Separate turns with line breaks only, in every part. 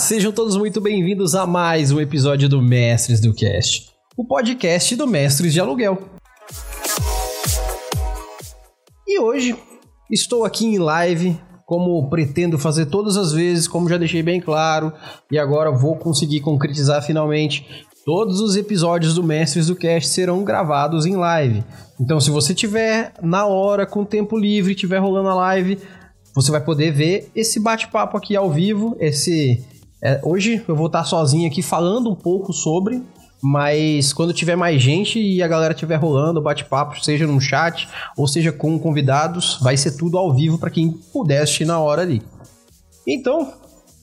sejam todos muito bem-vindos a mais um episódio do Mestres do Cast, o podcast do Mestres de Aluguel. E hoje estou aqui em live, como pretendo fazer todas as vezes, como já deixei bem claro, e agora vou conseguir concretizar finalmente. Todos os episódios do Mestres do Cast serão gravados em live. Então, se você tiver na hora, com tempo livre, tiver rolando a live, você vai poder ver esse bate-papo aqui ao vivo. Esse é, hoje eu vou estar sozinho aqui falando um pouco sobre, mas quando tiver mais gente e a galera tiver rolando bate-papo, seja no chat ou seja com convidados, vai ser tudo ao vivo para quem puder assistir na hora ali. Então,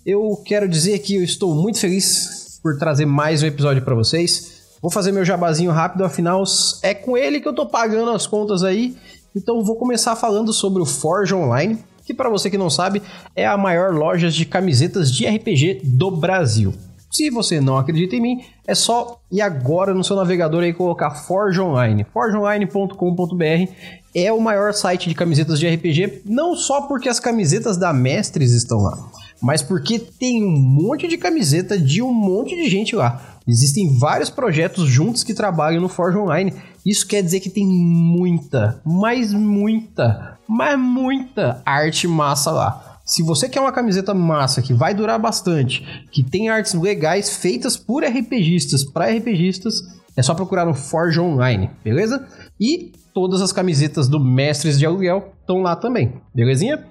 eu quero dizer que eu estou muito feliz por trazer mais um episódio para vocês. Vou fazer meu jabazinho rápido, afinal é com ele que eu tô pagando as contas aí. Então vou começar falando sobre o Forge Online que para você que não sabe, é a maior loja de camisetas de RPG do Brasil. Se você não acredita em mim, é só ir agora no seu navegador e colocar Forge Online. forgeonline.com.br é o maior site de camisetas de RPG, não só porque as camisetas da Mestres estão lá, mas porque tem um monte de camiseta de um monte de gente lá. Existem vários projetos juntos que trabalham no Forge Online. Isso quer dizer que tem muita, mas muita mas muita arte massa lá. Se você quer uma camiseta massa que vai durar bastante, que tem artes legais feitas por RPGistas para RPGistas, é só procurar no Forge Online, beleza? E todas as camisetas do Mestres de Aluguel estão lá também, belezinha?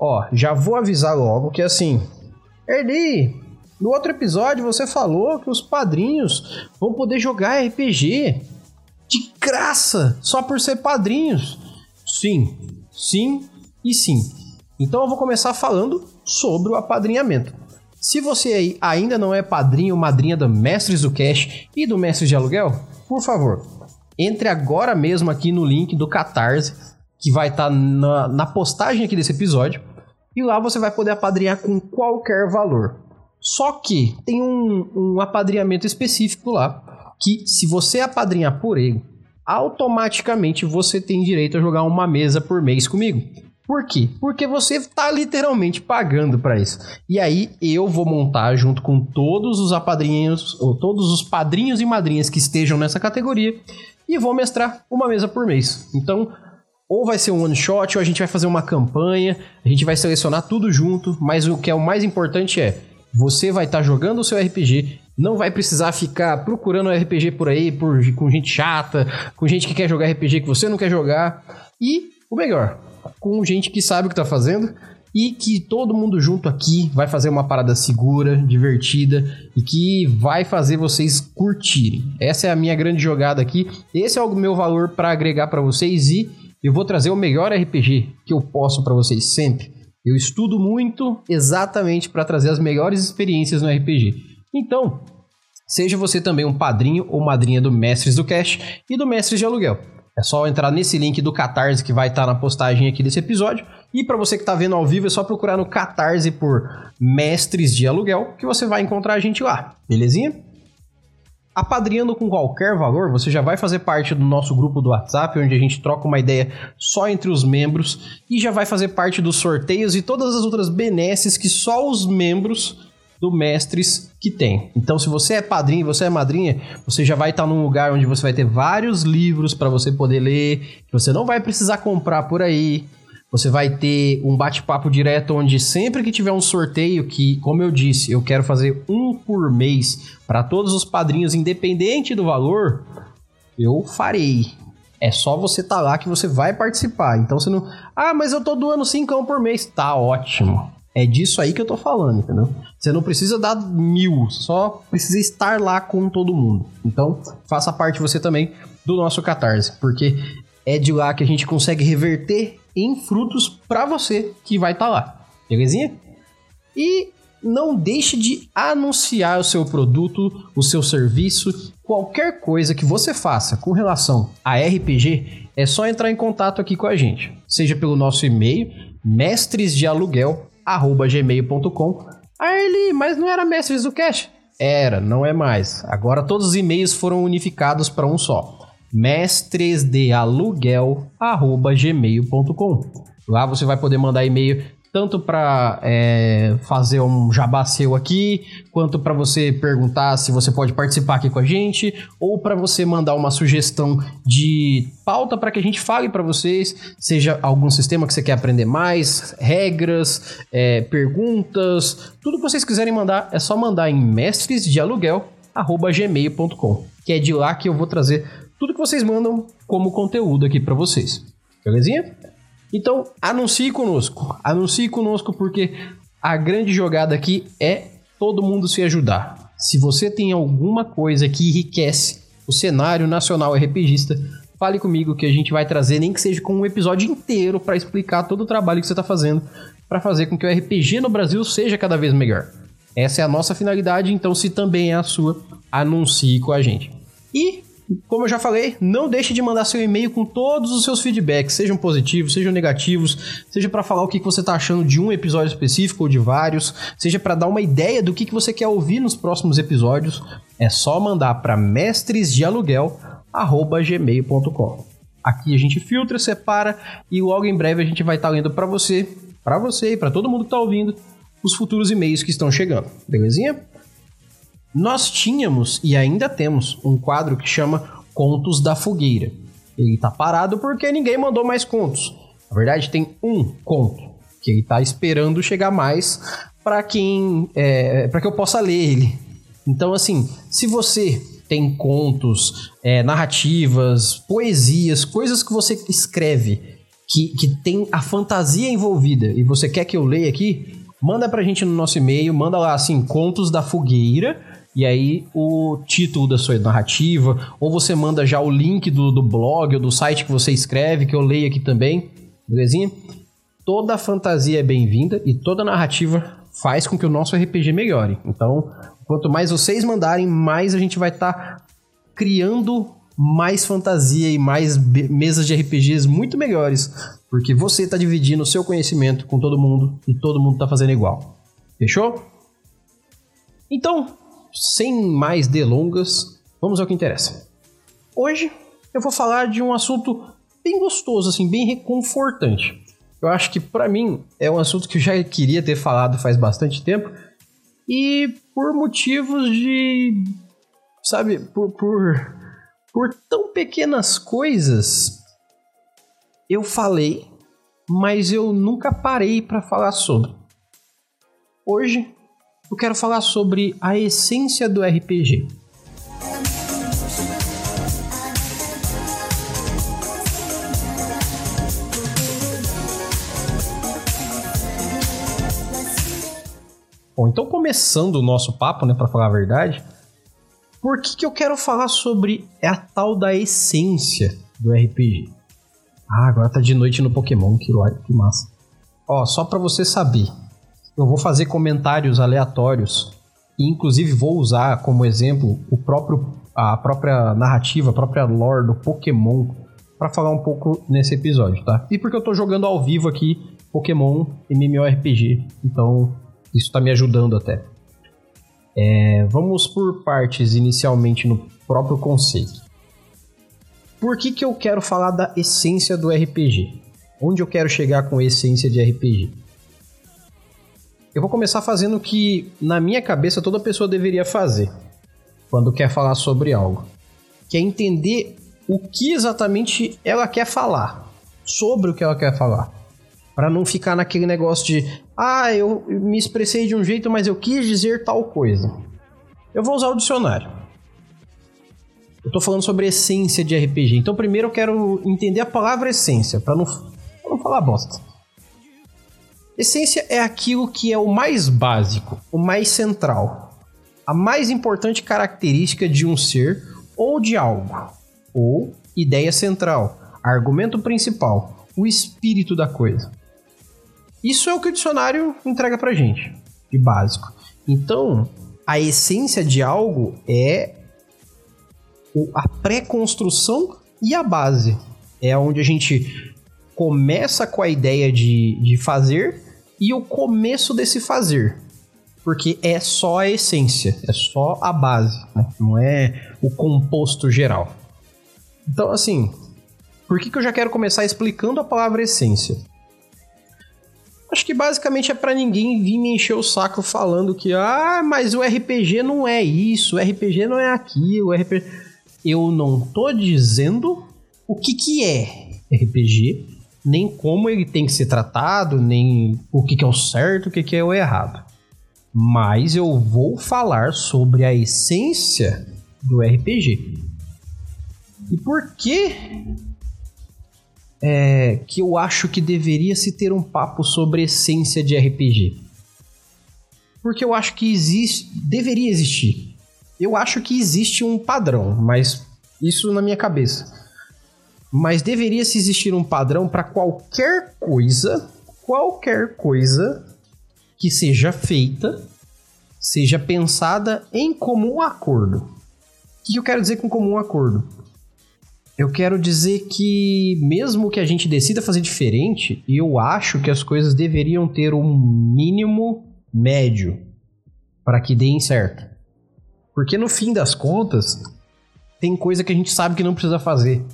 Ó, já vou avisar logo que assim, Erli, no outro episódio você falou que os padrinhos vão poder jogar RPG de graça, só por ser padrinhos. Sim, sim e sim. Então eu vou começar falando sobre o apadrinhamento. Se você ainda não é padrinho ou madrinha do Mestres do Cash e do Mestres de Aluguel, por favor, entre agora mesmo aqui no link do Catarse, que vai estar tá na, na postagem aqui desse episódio, e lá você vai poder apadrinhar com qualquer valor. Só que tem um, um apadrinhamento específico lá, que se você apadrinhar por ele, automaticamente você tem direito a jogar uma mesa por mês comigo. Por quê? Porque você está literalmente pagando para isso. E aí eu vou montar junto com todos os apadrinhos, ou todos os padrinhos e madrinhas que estejam nessa categoria, e vou mestrar uma mesa por mês. Então, ou vai ser um one shot, ou a gente vai fazer uma campanha, a gente vai selecionar tudo junto, mas o que é o mais importante é você vai estar tá jogando o seu RPG não vai precisar ficar procurando RPG por aí, por, com gente chata, com gente que quer jogar RPG que você não quer jogar. E o melhor, com gente que sabe o que está fazendo e que todo mundo junto aqui vai fazer uma parada segura, divertida e que vai fazer vocês curtirem. Essa é a minha grande jogada aqui. Esse é o meu valor para agregar para vocês e eu vou trazer o melhor RPG que eu posso para vocês sempre. Eu estudo muito exatamente para trazer as melhores experiências no RPG. Então, seja você também um padrinho ou madrinha do Mestres do Cash e do Mestres de Aluguel. É só entrar nesse link do Catarse que vai estar na postagem aqui desse episódio. E para você que está vendo ao vivo, é só procurar no Catarse por Mestres de Aluguel que você vai encontrar a gente lá, belezinha? Apadrinhando com qualquer valor, você já vai fazer parte do nosso grupo do WhatsApp, onde a gente troca uma ideia só entre os membros e já vai fazer parte dos sorteios e todas as outras benesses que só os membros do Mestres que tem. Então, se você é padrinho, você é madrinha, você já vai estar num lugar onde você vai ter vários livros para você poder ler, que você não vai precisar comprar por aí. Você vai ter um bate-papo direto onde sempre que tiver um sorteio, que, como eu disse, eu quero fazer um por mês para todos os padrinhos, independente do valor, eu farei. É só você estar tá lá que você vai participar. Então você não. Ah, mas eu tô doando 5 por mês. Tá ótimo. É disso aí que eu tô falando, entendeu? Você não precisa dar mil, só precisa estar lá com todo mundo. Então, faça parte você também do nosso Catarse, porque é de lá que a gente consegue reverter em frutos para você que vai estar tá lá. Belezinha? E não deixe de anunciar o seu produto, o seu serviço, qualquer coisa que você faça com relação a RPG, é só entrar em contato aqui com a gente, seja pelo nosso e-mail mestresdealuguel@gmail.com. Ah, ele, mas não era mestres do cash? Era, não é mais. Agora todos os e-mails foram unificados para um só. mestresdealuguel@gmail.com. Lá você vai poder mandar e-mail tanto para é, fazer um jabá seu aqui, quanto para você perguntar se você pode participar aqui com a gente, ou para você mandar uma sugestão de pauta para que a gente fale para vocês, seja algum sistema que você quer aprender mais, regras, é, perguntas, tudo que vocês quiserem mandar é só mandar em mestresdealuguel@gmail.com, que é de lá que eu vou trazer tudo que vocês mandam como conteúdo aqui para vocês. Belezinha? Então, anuncie conosco. Anuncie conosco porque a grande jogada aqui é todo mundo se ajudar. Se você tem alguma coisa que enriquece o cenário nacional RPGista, fale comigo que a gente vai trazer, nem que seja com um episódio inteiro para explicar todo o trabalho que você está fazendo para fazer com que o RPG no Brasil seja cada vez melhor. Essa é a nossa finalidade, então se também é a sua, anuncie com a gente. E como eu já falei, não deixe de mandar seu e-mail com todos os seus feedbacks, sejam positivos, sejam negativos, seja para falar o que você está achando de um episódio específico ou de vários, seja para dar uma ideia do que você quer ouvir nos próximos episódios. É só mandar para mestresdealuguel@gmail.com. Aqui a gente filtra, separa e logo em breve a gente vai estar tá lendo para você, para você e para todo mundo que está ouvindo os futuros e-mails que estão chegando. Belezinha? Nós tínhamos e ainda temos um quadro que chama Contos da Fogueira. Ele tá parado porque ninguém mandou mais contos. Na verdade, tem um conto que ele tá esperando chegar mais para quem é, para que eu possa ler ele. Então, assim, se você tem contos, é, narrativas, poesias, coisas que você escreve que, que tem a fantasia envolvida e você quer que eu leia aqui, manda pra gente no nosso e-mail, manda lá assim, contos da fogueira e aí o título da sua narrativa, ou você manda já o link do, do blog ou do site que você escreve, que eu leio aqui também, belezinha? Toda fantasia é bem-vinda e toda narrativa faz com que o nosso RPG melhore. Então, quanto mais vocês mandarem, mais a gente vai estar tá criando mais fantasia e mais mesas de RPGs muito melhores, porque você está dividindo o seu conhecimento com todo mundo e todo mundo está fazendo igual. Fechou? Então, sem mais delongas, vamos ao que interessa. Hoje eu vou falar de um assunto bem gostoso, assim, bem reconfortante. Eu acho que para mim é um assunto que eu já queria ter falado faz bastante tempo e por motivos de, sabe, por, por, por tão pequenas coisas eu falei, mas eu nunca parei para falar sobre. Hoje eu quero falar sobre a essência do RPG. Bom, então começando o nosso papo, né, para falar a verdade, por que, que eu quero falar sobre a tal da essência do RPG? Ah, agora tá de noite no Pokémon, que, que massa. Ó, só para você saber, eu vou fazer comentários aleatórios e inclusive vou usar como exemplo o próprio a própria narrativa, a própria lore do Pokémon para falar um pouco nesse episódio, tá? E porque eu tô jogando ao vivo aqui Pokémon MMORPG, então isso tá me ajudando até. É, vamos por partes inicialmente no próprio conceito. Por que, que eu quero falar da essência do RPG? Onde eu quero chegar com a essência de RPG? Eu vou começar fazendo o que, na minha cabeça, toda pessoa deveria fazer quando quer falar sobre algo, que é entender o que exatamente ela quer falar, sobre o que ela quer falar, para não ficar naquele negócio de, ah, eu me expressei de um jeito, mas eu quis dizer tal coisa. Eu vou usar o dicionário. Eu tô falando sobre essência de RPG. Então, primeiro eu quero entender a palavra essência, para não, pra não falar bosta. Essência é aquilo que é o mais básico, o mais central, a mais importante característica de um ser ou de algo, ou ideia central, argumento principal, o espírito da coisa. Isso é o que o dicionário entrega pra gente. de básico. Então, a essência de algo é a pré-construção e a base. É onde a gente começa com a ideia de, de fazer e o começo desse fazer. Porque é só a essência, é só a base, né? não é o composto geral. Então, assim, por que, que eu já quero começar explicando a palavra essência? Acho que basicamente é para ninguém vir me encher o saco falando que, ah, mas o RPG não é isso, o RPG não é aquilo, o RPG. Eu não tô dizendo o que, que é RPG, nem como ele tem que ser tratado, nem o que, que é o certo, o que, que é o errado. Mas eu vou falar sobre a essência do RPG. E por que é, que eu acho que deveria se ter um papo sobre essência de RPG? Porque eu acho que existe, deveria existir. Eu acho que existe um padrão, mas isso na minha cabeça. Mas deveria se existir um padrão para qualquer coisa, qualquer coisa que seja feita, seja pensada em comum acordo. O que eu quero dizer com comum acordo? Eu quero dizer que, mesmo que a gente decida fazer diferente, eu acho que as coisas deveriam ter um mínimo médio para que deem certo. Porque no fim das contas, tem coisa que a gente sabe que não precisa fazer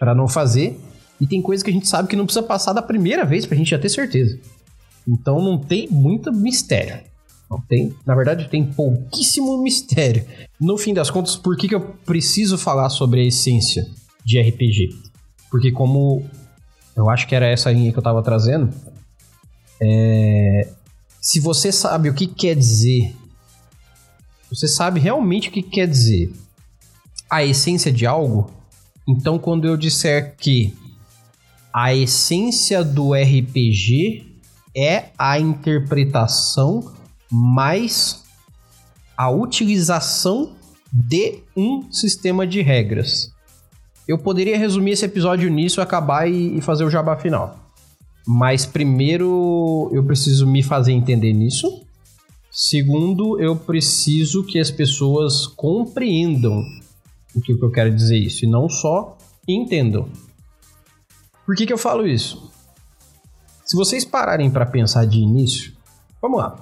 para não fazer, e tem coisa que a gente sabe que não precisa passar da primeira vez pra gente já ter certeza. Então não tem muito mistério. Não tem, na verdade, tem pouquíssimo mistério. No fim das contas, por que, que eu preciso falar sobre a essência de RPG? Porque como eu acho que era essa linha que eu tava trazendo, é... se você sabe o que quer dizer, você sabe realmente o que quer dizer a essência de algo, então, quando eu disser que a essência do RPG é a interpretação mais a utilização de um sistema de regras. Eu poderia resumir esse episódio nisso, acabar e, fazer o jabá final. Mas primeiro eu preciso me fazer entender nisso. Segundo, eu preciso que as pessoas compreendam o que eu quero dizer isso, e não só entendam. Por que, que eu falo isso? Se vocês pararem para pensar de início, vamos lá.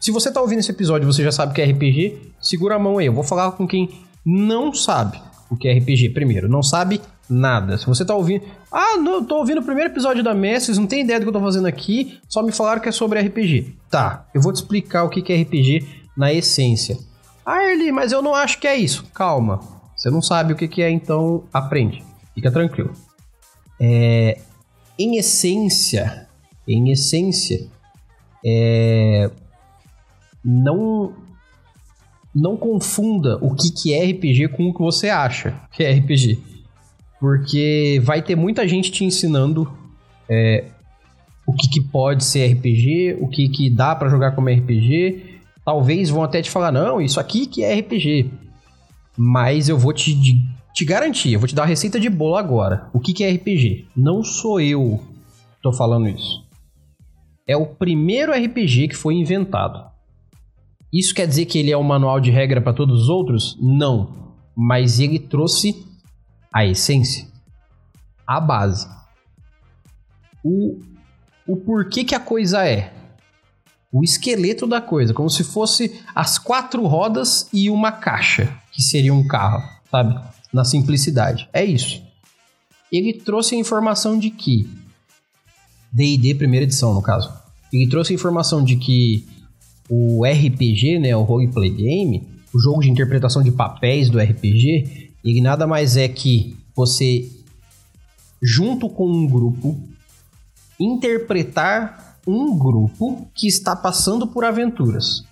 Se você tá ouvindo esse episódio e você já sabe o que é RPG, segura a mão aí. Eu vou falar com quem não sabe o que é RPG primeiro, não sabe nada. Se você tá ouvindo, ah, não, tô ouvindo o primeiro episódio da Mestres, não tem ideia do que eu tô fazendo aqui, só me falaram que é sobre RPG. Tá, eu vou te explicar o que é RPG na essência. Ah, Erli, mas eu não acho que é isso. Calma. Você não sabe o que, que é, então aprende. Fica tranquilo. É, em essência, em essência, é, não não confunda o que, que é RPG com o que você acha que é RPG. Porque vai ter muita gente te ensinando é, o que, que pode ser RPG, o que, que dá para jogar como RPG. Talvez vão até te falar, não, isso aqui que é RPG. Mas eu vou te, te garantir, eu vou te dar a receita de bolo agora. O que, que é RPG? Não sou eu que tô falando isso. É o primeiro RPG que foi inventado. Isso quer dizer que ele é um manual de regra para todos os outros? Não. Mas ele trouxe a essência, a base. O, o porquê que a coisa é. O esqueleto da coisa, como se fosse as quatro rodas e uma caixa que seria um carro, sabe? Na simplicidade. É isso. Ele trouxe a informação de que D&D primeira edição, no caso. Ele trouxe a informação de que o RPG, né, o roleplay game, o jogo de interpretação de papéis do RPG, ele nada mais é que você junto com um grupo interpretar um grupo que está passando por aventuras.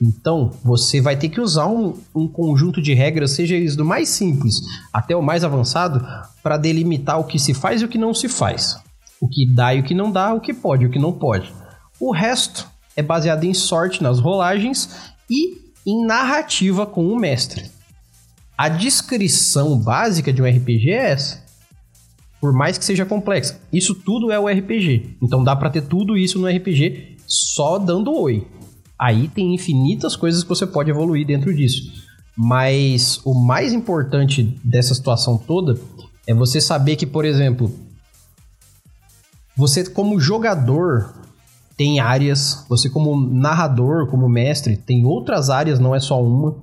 Então, você vai ter que usar um, um conjunto de regras, seja eles do mais simples até o mais avançado, para delimitar o que se faz e o que não se faz. O que dá e o que não dá, o que pode e o que não pode. O resto é baseado em sorte nas rolagens e em narrativa com o mestre. A descrição básica de um RPG é essa. Por mais que seja complexa. Isso tudo é o RPG. Então dá para ter tudo isso no RPG só dando oi. Aí tem infinitas coisas que você pode evoluir dentro disso. Mas o mais importante dessa situação toda é você saber que, por exemplo, você como jogador tem áreas, você como narrador, como mestre, tem outras áreas, não é só uma.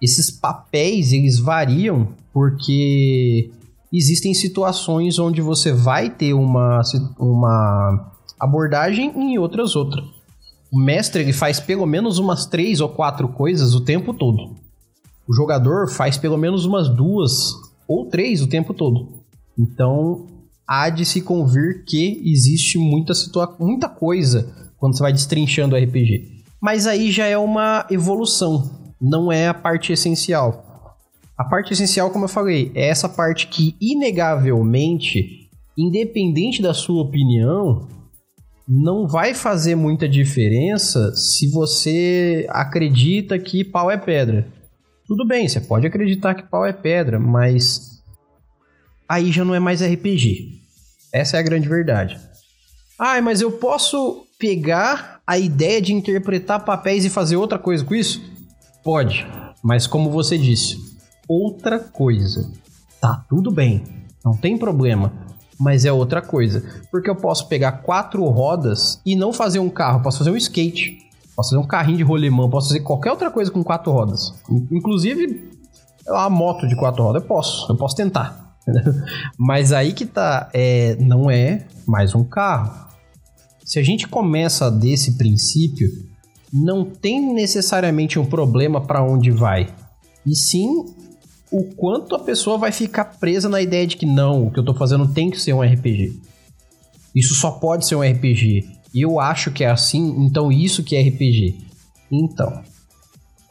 Esses papéis, eles variam porque existem situações onde você vai ter uma, uma abordagem e outras outra. O mestre ele faz pelo menos umas três ou quatro coisas o tempo todo. O jogador faz pelo menos umas duas ou três o tempo todo. Então há de se convir que existe muita, situa muita coisa quando você vai destrinchando o RPG. Mas aí já é uma evolução, não é a parte essencial. A parte essencial, como eu falei, é essa parte que, inegavelmente, independente da sua opinião, não vai fazer muita diferença se você acredita que pau é pedra. Tudo bem, você pode acreditar que pau é pedra, mas aí já não é mais RPG. Essa é a grande verdade. Ah, mas eu posso pegar a ideia de interpretar papéis e fazer outra coisa com isso? Pode, mas como você disse, outra coisa. Tá tudo bem, não tem problema, mas é outra coisa. Porque eu posso pegar quatro rodas e não fazer um carro, posso fazer um skate, posso fazer um carrinho de rolemã, posso fazer qualquer outra coisa com quatro rodas. Inclusive a moto de quatro rodas, eu posso, eu posso tentar. mas aí que tá, é, não é mais um carro. Se a gente começa desse princípio, não tem necessariamente um problema para onde vai. E sim o quanto a pessoa vai ficar presa na ideia de que não, o que eu tô fazendo tem que ser um RPG. Isso só pode ser um RPG. E eu acho que é assim, então isso que é RPG. Então,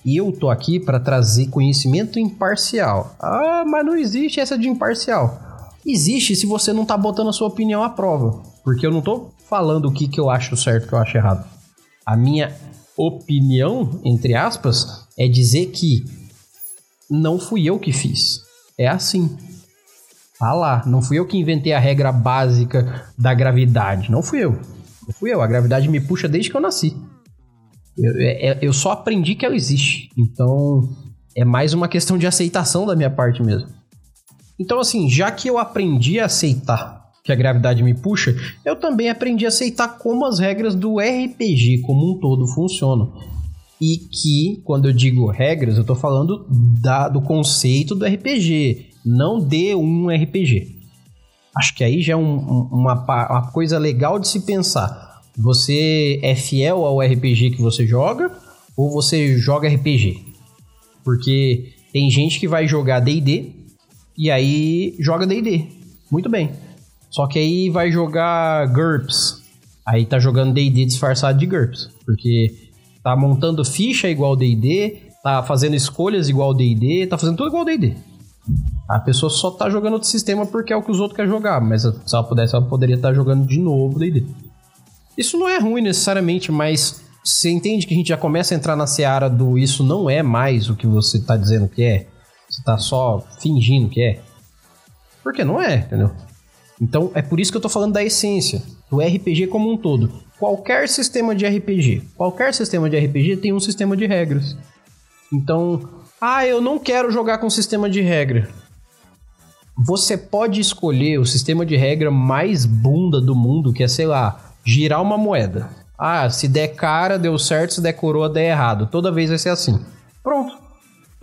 eu tô aqui para trazer conhecimento imparcial. Ah, mas não existe essa de imparcial. Existe se você não tá botando a sua opinião à prova. Porque eu não tô falando o que, que eu acho certo o que eu acho errado. A minha opinião, entre aspas, é dizer que não fui eu que fiz. É assim. Ah lá, não fui eu que inventei a regra básica da gravidade. Não fui eu. Não fui eu. A gravidade me puxa desde que eu nasci. Eu, é, é, eu só aprendi que ela existe. Então, é mais uma questão de aceitação da minha parte mesmo. Então, assim, já que eu aprendi a aceitar que a gravidade me puxa, eu também aprendi a aceitar como as regras do RPG como um todo funcionam e que, quando eu digo regras, eu estou falando da, do conceito do RPG, não de um RPG. Acho que aí já é um, uma, uma coisa legal de se pensar. Você é fiel ao RPG que você joga ou você joga RPG? Porque tem gente que vai jogar D&D e aí joga D&D. Muito bem. Só que aí vai jogar GURPS. Aí tá jogando D&D disfarçado de GURPS. Porque tá montando ficha igual D&D, tá fazendo escolhas igual D&D, tá fazendo tudo igual D&D. A pessoa só tá jogando outro sistema porque é o que os outros querem jogar, mas se ela pudesse, ela poderia estar tá jogando de novo D&D. Isso não é ruim necessariamente, mas você entende que a gente já começa a entrar na seara do isso não é mais o que você tá dizendo que é? Você tá só fingindo que é? Porque não é, entendeu? Então é por isso que eu tô falando da essência, do RPG como um todo qualquer sistema de RPG, qualquer sistema de RPG tem um sistema de regras. Então, ah, eu não quero jogar com sistema de regra. Você pode escolher o sistema de regra mais bunda do mundo, que é, sei lá, girar uma moeda. Ah, se der cara, deu certo, se der coroa, der errado. Toda vez vai ser assim. Pronto.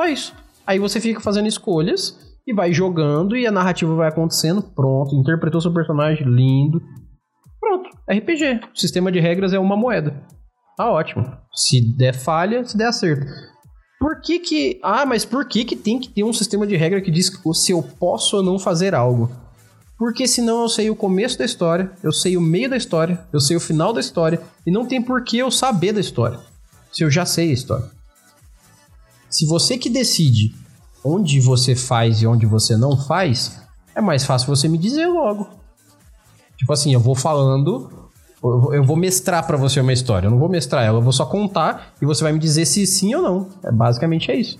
É isso. Aí você fica fazendo escolhas e vai jogando e a narrativa vai acontecendo. Pronto, interpretou seu personagem, lindo. RPG. O sistema de regras é uma moeda. Tá ótimo. Se der falha, se der acerto. Por que que... Ah, mas por que que tem que ter um sistema de regra que diz se eu posso ou não fazer algo? Porque senão eu sei o começo da história, eu sei o meio da história, eu sei o final da história, e não tem por que eu saber da história. Se eu já sei a história. Se você que decide onde você faz e onde você não faz, é mais fácil você me dizer logo. Tipo assim, eu vou falando, eu vou mestrar para você uma história. Eu não vou mestrar ela, eu vou só contar e você vai me dizer se sim ou não. É basicamente é isso.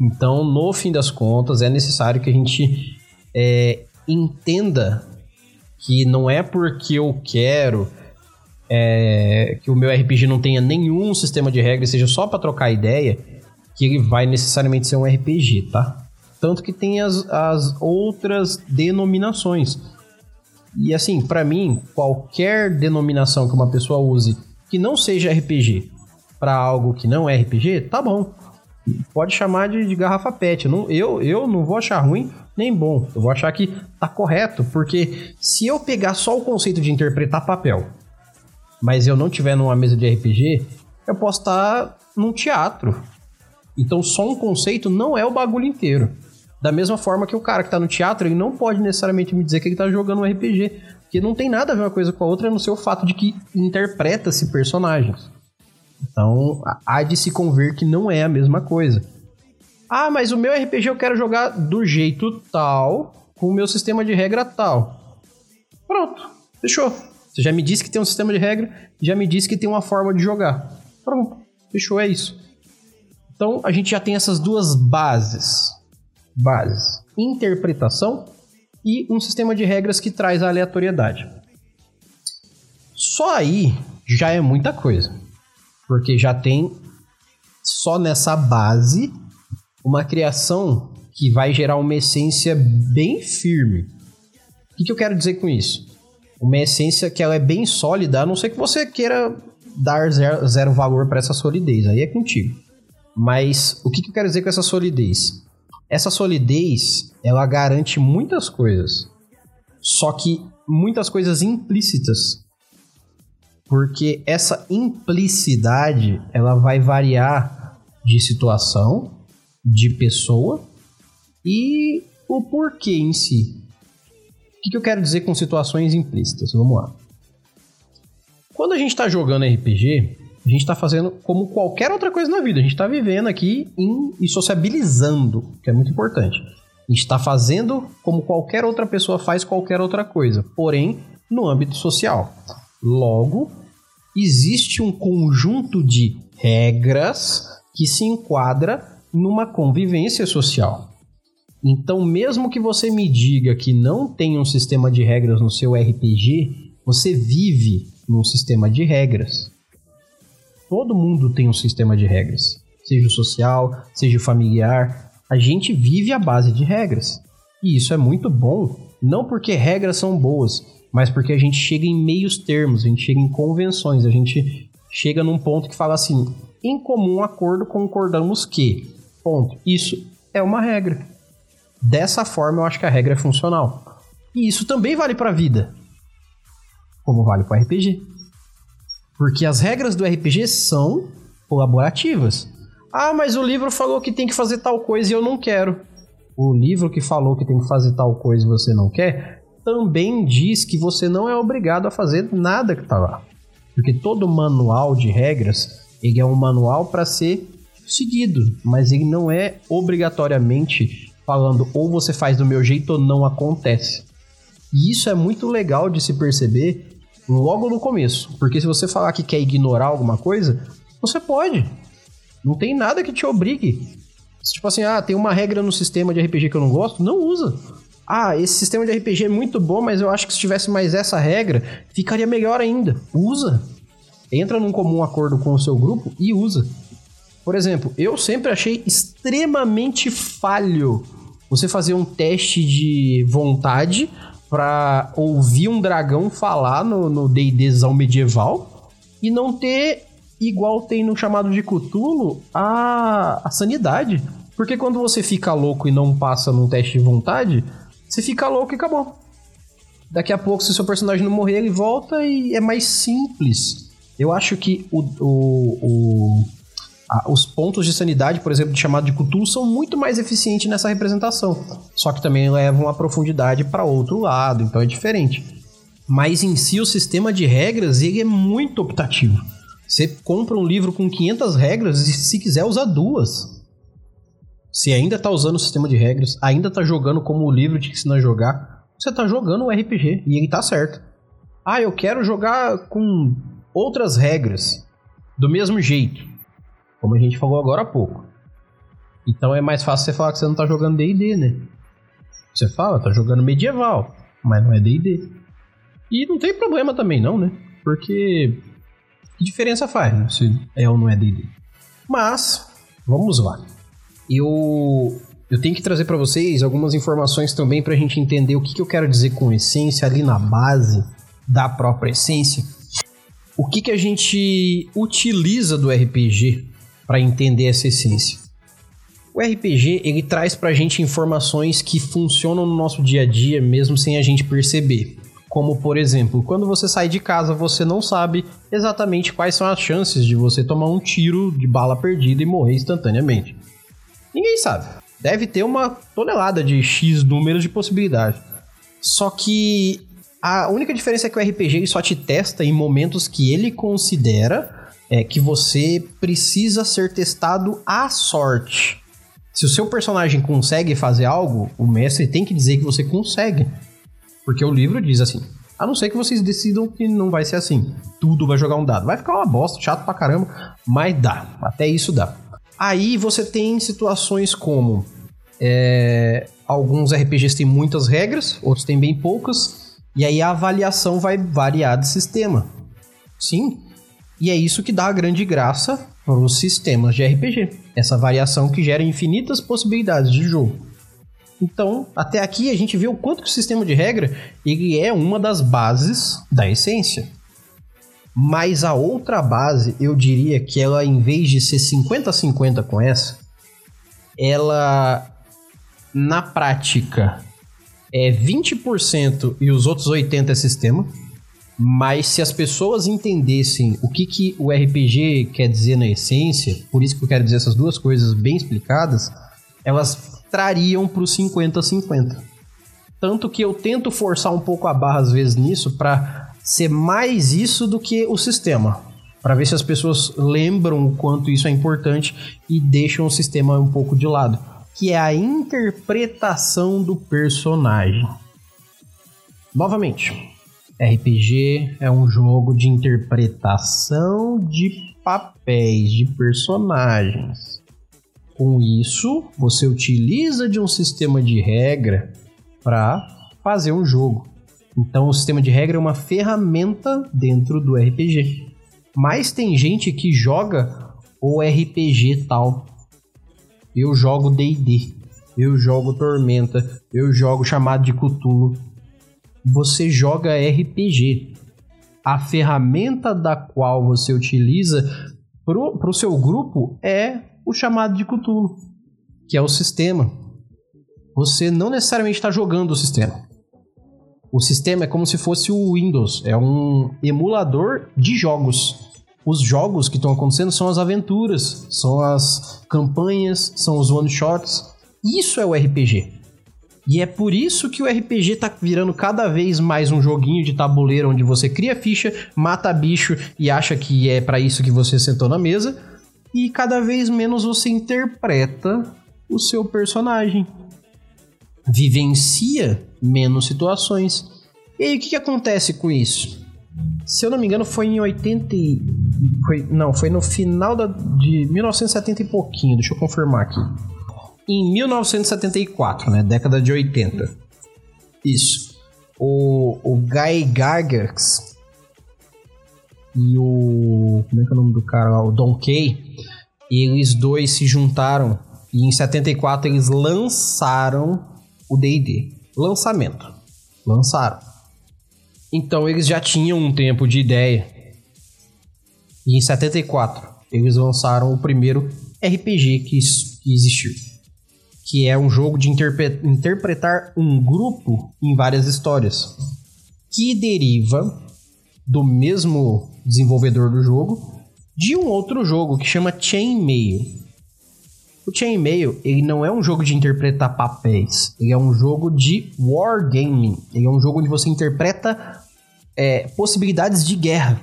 Então, no fim das contas, é necessário que a gente é, entenda que não é porque eu quero é, que o meu RPG não tenha nenhum sistema de regras, seja só para trocar ideia, que ele vai necessariamente ser um RPG, tá? Tanto que tem as, as outras denominações. E assim, para mim, qualquer denominação que uma pessoa use que não seja RPG para algo que não é RPG, tá bom. Pode chamar de, de garrafa pet. Não, eu, eu não vou achar ruim nem bom. Eu vou achar que tá correto, porque se eu pegar só o conceito de interpretar papel, mas eu não tiver numa mesa de RPG, eu posso estar num teatro. Então só um conceito não é o bagulho inteiro. Da mesma forma que o cara que tá no teatro, ele não pode necessariamente me dizer que ele tá jogando um RPG. Porque não tem nada a ver uma coisa com a outra, a não ser o fato de que interpreta-se personagens. Então, há de se conver que não é a mesma coisa. Ah, mas o meu RPG eu quero jogar do jeito tal, com o meu sistema de regra tal. Pronto, fechou. Você já me disse que tem um sistema de regra, já me disse que tem uma forma de jogar. Pronto, fechou, é isso. Então, a gente já tem essas duas bases bases: interpretação e um sistema de regras que traz a aleatoriedade. Só aí já é muita coisa, porque já tem só nessa base uma criação que vai gerar uma essência bem firme. O que, que eu quero dizer com isso? Uma essência que ela é bem sólida, a não ser que você queira dar zero, zero valor para essa solidez, aí é contigo. Mas o que, que eu quero dizer com essa solidez? Essa solidez, ela garante muitas coisas. Só que muitas coisas implícitas. Porque essa implicidade, ela vai variar de situação, de pessoa e o porquê em si. O que, eu quero dizer com situações implícitas? Vamos lá. Quando a gente está jogando RPG, a gente está fazendo como qualquer outra coisa na vida. A gente está vivendo aqui em, e sociabilizando, que é muito importante. A gente está fazendo como qualquer outra pessoa faz qualquer outra coisa, porém no âmbito social. Logo, existe um conjunto de regras que se enquadra numa convivência social. Então, mesmo que você me diga que não tem um sistema de regras no seu RPG, você vive num sistema de regras. Todo mundo tem um sistema de regras, seja o social, seja o familiar. A gente vive à base de regras. E isso é muito bom, não porque regras são boas, mas porque a gente chega em meios termos, a gente chega em convenções, a gente chega num ponto que fala assim: em comum acordo concordamos que. Ponto. Isso é uma regra. Dessa forma eu acho que a regra é funcional. E isso também vale para a vida. Como vale para RPG. Porque as regras do RPG são colaborativas. Ah, mas o livro falou que tem que fazer tal coisa e eu não quero. O livro que falou que tem que fazer tal coisa e você não quer, também diz que você não é obrigado a fazer nada que tá lá. Porque todo manual de regras, ele é um manual para ser seguido, mas ele não é obrigatoriamente falando ou você faz do meu jeito ou não acontece. E isso é muito legal de se perceber logo no começo. Porque se você falar que quer ignorar alguma coisa, você pode. Não tem nada que te obrigue. Tipo assim, ah, tem uma regra no sistema de RPG que eu não gosto, não usa. Ah, esse sistema de RPG é muito bom, mas eu acho que se tivesse mais essa regra, ficaria melhor ainda. Usa. Entra num comum acordo com o seu grupo e usa. Por exemplo, eu sempre achei extremamente falho você fazer um teste de vontade pra ouvir um dragão falar no D&Dzão medieval e não ter, igual tem no chamado de Cthulhu, a, a sanidade. Porque quando você fica louco e não passa num teste de vontade, você fica louco e acabou. Daqui a pouco, se o seu personagem não morrer, ele volta e é mais simples. Eu acho que o, o, o os pontos de sanidade, por exemplo, de chamado de Cthulhu, são muito mais eficientes nessa representação. Só que também levam a profundidade para outro lado, então é diferente. Mas em si, o sistema de regras ele é muito optativo. Você compra um livro com 500 regras e se quiser usar duas. Se ainda está usando o sistema de regras, ainda está jogando como o livro te ensina a jogar, você está jogando o RPG e ele está certo. Ah, eu quero jogar com outras regras, do mesmo jeito como a gente falou agora há pouco. Então é mais fácil você falar que você não tá jogando D&D, né? Você fala, tá jogando medieval, mas não é D&D. E não tem problema também não, né? porque que diferença faz, né? Se é ou não é D&D. Mas, vamos lá. Eu, eu tenho que trazer para vocês algumas informações também para a gente entender o que, que eu quero dizer com essência ali na base da própria essência. O que, que a gente utiliza do RPG para entender essa essência? O RPG ele traz para a gente informações que funcionam no nosso dia a dia mesmo sem a gente perceber. Como, por exemplo, quando você sai de casa, você não sabe exatamente quais são as chances de você tomar um tiro de bala perdida e morrer instantaneamente. Ninguém sabe. Deve ter uma tonelada de X números de possibilidade. Só que a única diferença é que o RPG só te testa em momentos que ele considera é, que você precisa ser testado à sorte. Se o seu personagem consegue fazer algo, o mestre tem que dizer que você consegue. Porque o livro diz assim: a não ser que vocês decidam que não vai ser assim. Tudo vai jogar um dado. Vai ficar uma bosta, chato pra caramba, mas dá. Até isso dá. Aí você tem situações como. É, alguns RPGs têm muitas regras, outros têm bem poucas. E aí a avaliação vai variar de sistema. Sim. E é isso que dá a grande graça para os sistemas de RPG. Essa variação que gera infinitas possibilidades de jogo. Então, até aqui a gente vê o quanto que o sistema de regra ele é uma das bases da essência. Mas a outra base, eu diria que ela, em vez de ser 50-50 com essa, ela, na prática, é 20% e os outros 80% é sistema. Mas se as pessoas entendessem o que, que o RPG quer dizer na essência, por isso que eu quero dizer essas duas coisas bem explicadas, elas trariam para os 50-50. Tanto que eu tento forçar um pouco a barra às vezes nisso para ser mais isso do que o sistema. Para ver se as pessoas lembram o quanto isso é importante e deixam o sistema um pouco de lado. Que é a interpretação do personagem. Novamente, RPG é um jogo de interpretação de papéis, de personagens. Com isso, você utiliza de um sistema de regra para fazer um jogo. Então, o sistema de regra é uma ferramenta dentro do RPG. Mas tem gente que joga o RPG tal. Eu jogo D&D, eu jogo Tormenta, eu jogo chamado de Cthulhu. Você joga RPG. A ferramenta da qual você utiliza para o seu grupo é o chamado de Cthulhu, que é o sistema. Você não necessariamente está jogando o sistema. O sistema é como se fosse o Windows, é um emulador de jogos. Os jogos que estão acontecendo são as aventuras, são as campanhas, são os one-shots. Isso é o RPG. E é por isso que o RPG tá virando cada vez mais um joguinho de tabuleiro onde você cria ficha, mata bicho e acha que é para isso que você sentou na mesa e cada vez menos você interpreta o seu personagem. Vivencia menos situações. E aí o que, que acontece com isso? Se eu não me engano, foi em 80. Foi, não, foi no final da, de 1970 e pouquinho, deixa eu confirmar aqui. Em 1974, né? Década de 80. Isso. O, o Guy Gargax, e o. Como é que é o nome do cara? O Don Kay. Eles dois se juntaram e em 74 eles lançaram o DD. Lançamento. Lançaram. Então eles já tinham um tempo de ideia. E em 74 eles lançaram o primeiro RPG que, que existiu. Que é um jogo de interpretar um grupo em várias histórias. Que deriva do mesmo desenvolvedor do jogo, de um outro jogo que chama Chainmail. O Chainmail, ele não é um jogo de interpretar papéis, ele é um jogo de wargaming. Ele é um jogo onde você interpreta é, possibilidades de guerra.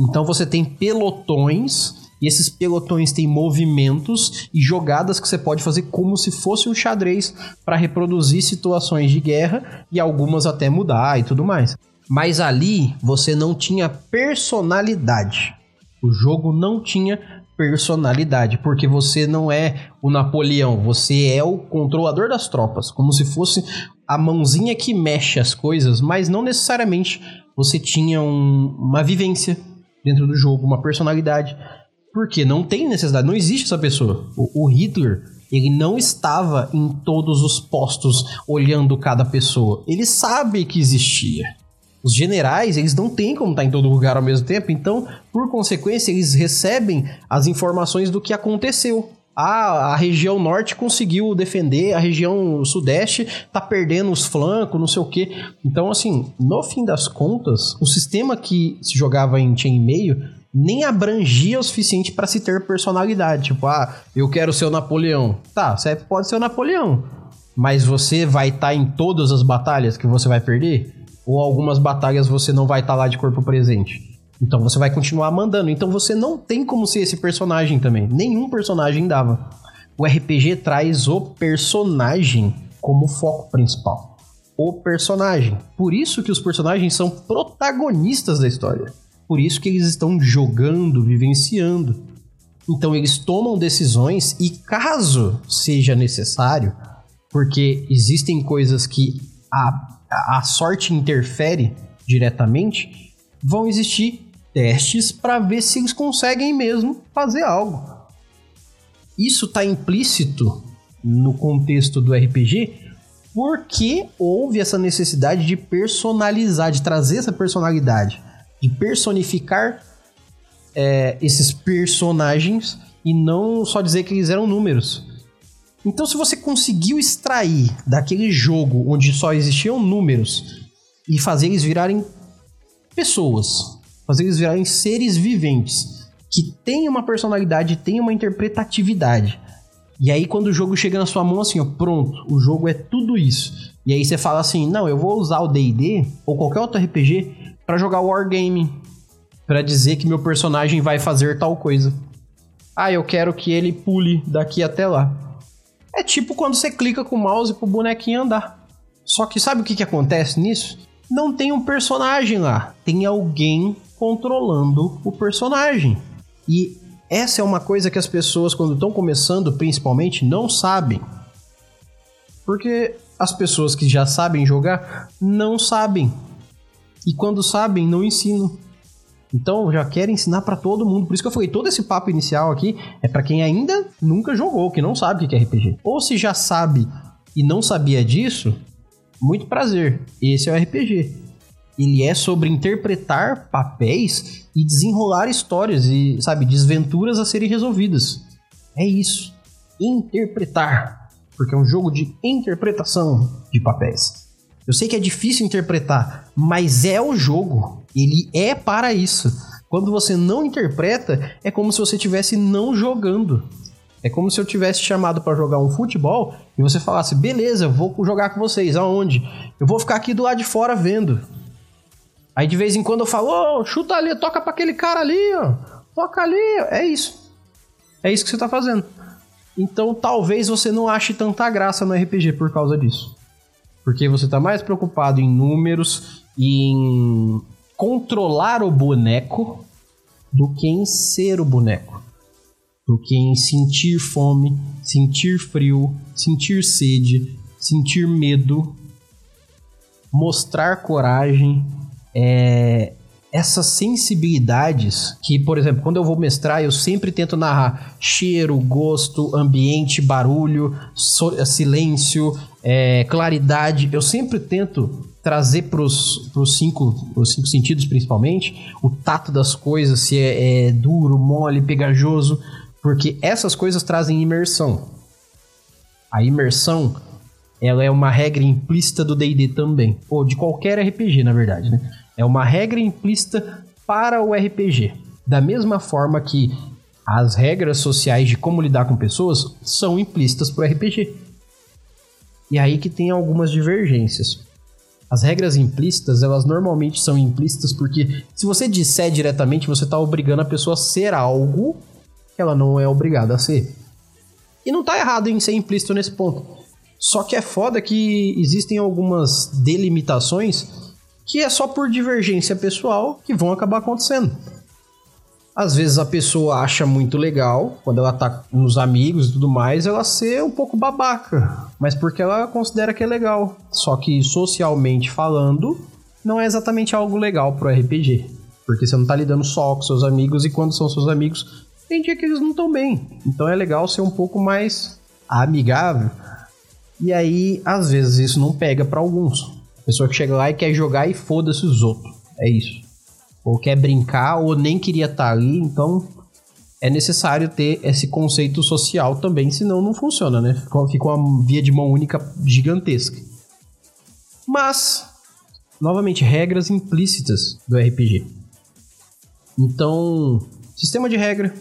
Então você tem pelotões e esses pelotões têm movimentos e jogadas que você pode fazer como se fosse um xadrez para reproduzir situações de guerra e algumas até mudar e tudo mais. Mas ali você não tinha personalidade. O jogo não tinha personalidade, porque você não é o Napoleão, você é o controlador das tropas, como se fosse a mãozinha que mexe as coisas, mas não necessariamente você tinha um, uma vivência dentro do jogo, uma personalidade. Porque não tem necessidade, não existe essa pessoa. O, o Hitler, ele não estava em todos os postos olhando cada pessoa. Ele sabe que existia. Os generais, eles não têm como estar em todo lugar ao mesmo tempo, então, por consequência, eles recebem as informações do que aconteceu. Ah, a região norte conseguiu defender, a região sudeste tá perdendo os flancos, não sei o quê. Então, assim, no fim das contas, o sistema que se jogava em chain-meio nem abrangia o suficiente para se ter personalidade. Tipo, ah, eu quero ser o Napoleão. Tá, você pode ser o Napoleão, mas você vai estar tá em todas as batalhas que você vai perder? ou algumas batalhas você não vai estar tá lá de corpo presente. Então você vai continuar mandando. Então você não tem como ser esse personagem também. Nenhum personagem dava. O RPG traz o personagem como foco principal. O personagem. Por isso que os personagens são protagonistas da história. Por isso que eles estão jogando, vivenciando. Então eles tomam decisões e caso seja necessário, porque existem coisas que a a sorte interfere diretamente, vão existir testes para ver se eles conseguem mesmo fazer algo. Isso está implícito no contexto do RPG porque houve essa necessidade de personalizar, de trazer essa personalidade, de personificar é, esses personagens e não só dizer que eles eram números. Então, se você conseguiu extrair daquele jogo onde só existiam números e fazer eles virarem pessoas, fazer eles virarem seres viventes que têm uma personalidade, têm uma interpretatividade. E aí, quando o jogo chega na sua mão, assim, ó, pronto, o jogo é tudo isso. E aí você fala assim: não, eu vou usar o DD ou qualquer outro RPG para jogar Wargame, para dizer que meu personagem vai fazer tal coisa. Ah, eu quero que ele pule daqui até lá. É tipo quando você clica com o mouse pro bonequinho andar. Só que sabe o que, que acontece nisso? Não tem um personagem lá, tem alguém controlando o personagem. E essa é uma coisa que as pessoas, quando estão começando, principalmente, não sabem. Porque as pessoas que já sabem jogar não sabem. E quando sabem, não ensinam. Então já quero ensinar para todo mundo. Por isso que eu falei, todo esse papo inicial aqui é para quem ainda nunca jogou, que não sabe o que é RPG. Ou se já sabe e não sabia disso, muito prazer. Esse é o RPG. Ele é sobre interpretar papéis e desenrolar histórias e, sabe, desventuras a serem resolvidas. É isso. Interpretar. Porque é um jogo de interpretação de papéis. Eu sei que é difícil interpretar, mas é o jogo. Ele é para isso. Quando você não interpreta, é como se você estivesse não jogando. É como se eu tivesse chamado para jogar um futebol e você falasse: beleza, vou jogar com vocês. Aonde? Eu vou ficar aqui do lado de fora vendo. Aí de vez em quando eu falo: oh, chuta ali, toca para aquele cara ali, ó. Toca ali. É isso. É isso que você tá fazendo. Então talvez você não ache tanta graça no RPG por causa disso. Porque você está mais preocupado em números e em controlar o boneco do que em ser o boneco. Do que em sentir fome, sentir frio, sentir sede, sentir medo, mostrar coragem, é, essas sensibilidades que, por exemplo, quando eu vou mestrar, eu sempre tento narrar cheiro, gosto, ambiente, barulho, so silêncio, é, claridade. Eu sempre tento trazer para os cinco, cinco sentidos, principalmente, o tato das coisas, se é, é duro, mole, pegajoso, porque essas coisas trazem imersão. A imersão ela é uma regra implícita do D&D também, ou de qualquer RPG, na verdade, né? É uma regra implícita para o RPG. Da mesma forma que as regras sociais de como lidar com pessoas são implícitas para o RPG. E aí que tem algumas divergências. As regras implícitas, elas normalmente são implícitas porque se você disser diretamente, você está obrigando a pessoa a ser algo que ela não é obrigada a ser. E não está errado em ser implícito nesse ponto. Só que é foda que existem algumas delimitações que é só por divergência pessoal que vão acabar acontecendo. Às vezes a pessoa acha muito legal, quando ela tá nos amigos e tudo mais, ela ser um pouco babaca, mas porque ela considera que é legal. Só que socialmente falando, não é exatamente algo legal pro RPG. Porque você não tá lidando só com seus amigos e quando são seus amigos, tem dia que eles não estão bem. Então é legal ser um pouco mais amigável. E aí, às vezes, isso não pega para alguns. Pessoa que chega lá e quer jogar e foda-se os outros. É isso. Ou quer brincar, ou nem queria estar tá ali, então é necessário ter esse conceito social também, senão não funciona, né? Fica uma via de mão única gigantesca. Mas, novamente, regras implícitas do RPG. Então, sistema de regra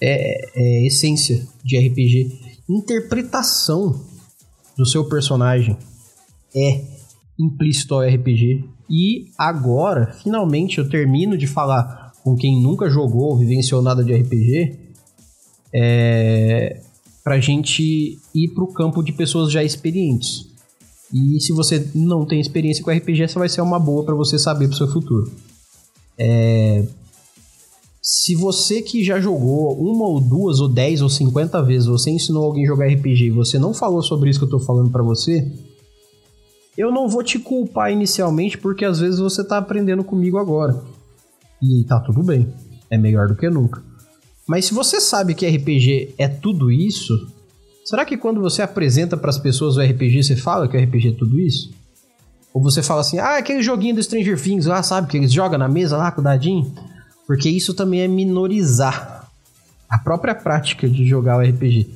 é, é essência de RPG. Interpretação do seu personagem é implícito ao RPG. E agora, finalmente, eu termino de falar com quem nunca jogou ou vivenciou nada de RPG. É, pra gente ir pro campo de pessoas já experientes. E se você não tem experiência com RPG, essa vai ser uma boa para você saber pro seu futuro. É, se você que já jogou uma ou duas ou dez ou cinquenta vezes, você ensinou alguém a jogar RPG e você não falou sobre isso que eu tô falando para você, eu não vou te culpar inicialmente porque às vezes você tá aprendendo comigo agora. E tá tudo bem. É melhor do que nunca. Mas se você sabe que RPG é tudo isso, será que quando você apresenta para as pessoas o RPG, você fala que o RPG é tudo isso? Ou você fala assim: "Ah, aquele joguinho do Stranger Things lá, sabe, que eles jogam na mesa lá com o dadinho?" Porque isso também é minorizar a própria prática de jogar o RPG.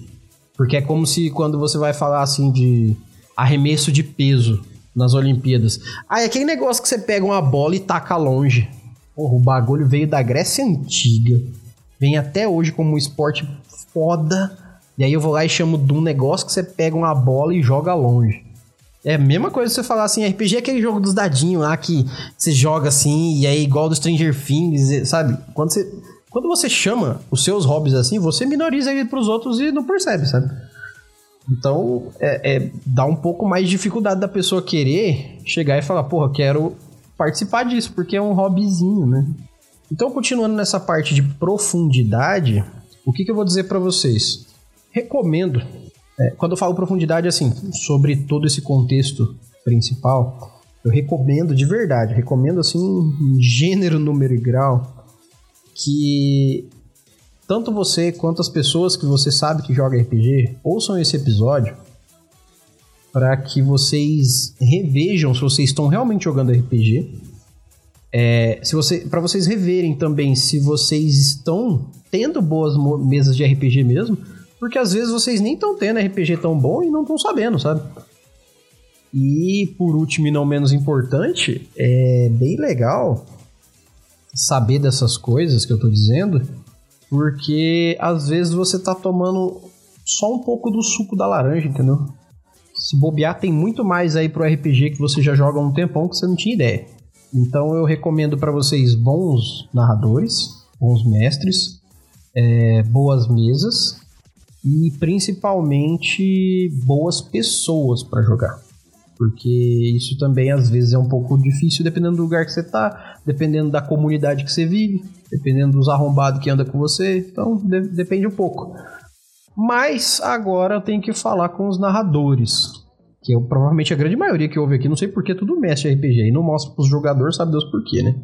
Porque é como se quando você vai falar assim de arremesso de peso nas Olimpíadas. Ah, é aquele negócio que você pega uma bola e taca longe. Porra, o bagulho veio da Grécia Antiga. Vem até hoje como um esporte foda. E aí eu vou lá e chamo de um negócio que você pega uma bola e joga longe. É a mesma coisa você falar assim, RPG é aquele jogo dos dadinhos lá que você joga assim, e é igual do Stranger Things, sabe? Quando você, quando você chama os seus hobbies assim, você minoriza ele pros outros e não percebe, sabe? Então, é, é dá um pouco mais de dificuldade da pessoa querer chegar e falar, porra, quero participar disso, porque é um hobbyzinho, né? Então, continuando nessa parte de profundidade, o que, que eu vou dizer para vocês? Recomendo é, quando eu falo profundidade, assim, sobre todo esse contexto principal, eu recomendo de verdade, recomendo assim, gênero, número e grau, que tanto você quanto as pessoas que você sabe que joga RPG ouçam esse episódio para que vocês revejam se vocês estão realmente jogando RPG. É, se você, para vocês reverem também se vocês estão tendo boas mesas de RPG mesmo porque às vezes vocês nem estão tendo RPG tão bom e não estão sabendo, sabe? E por último e não menos importante, é bem legal saber dessas coisas que eu tô dizendo, porque às vezes você tá tomando só um pouco do suco da laranja, entendeu? Se bobear, tem muito mais aí pro RPG que você já joga há um tempão que você não tinha ideia. Então eu recomendo para vocês bons narradores, bons mestres, é, boas mesas e principalmente boas pessoas para jogar. Porque isso também às vezes é um pouco difícil dependendo do lugar que você tá, dependendo da comunidade que você vive, dependendo dos arrombados que anda com você, então de depende um pouco. Mas agora eu tenho que falar com os narradores, que é provavelmente a grande maioria que ouve aqui, não sei porque tudo mexe RPG e não mostra pros jogadores, sabe Deus por quê, né?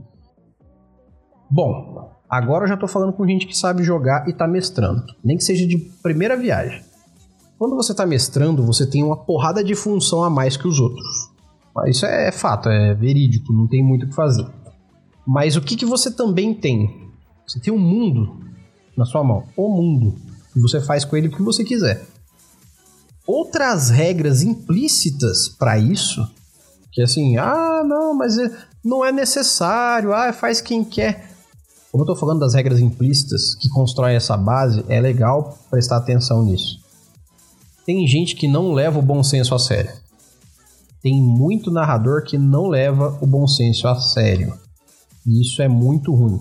Bom, Agora eu já tô falando com gente que sabe jogar e tá mestrando, nem que seja de primeira viagem. Quando você tá mestrando, você tem uma porrada de função a mais que os outros. Isso é fato, é verídico, não tem muito o que fazer. Mas o que, que você também tem? Você tem um mundo na sua mão, o mundo, e você faz com ele o que você quiser. Outras regras implícitas para isso, que é assim, ah, não, mas é, não é necessário, ah, faz quem quer. Como eu estou falando das regras implícitas que constroem essa base, é legal prestar atenção nisso. Tem gente que não leva o bom senso a sério. Tem muito narrador que não leva o bom senso a sério. E isso é muito ruim.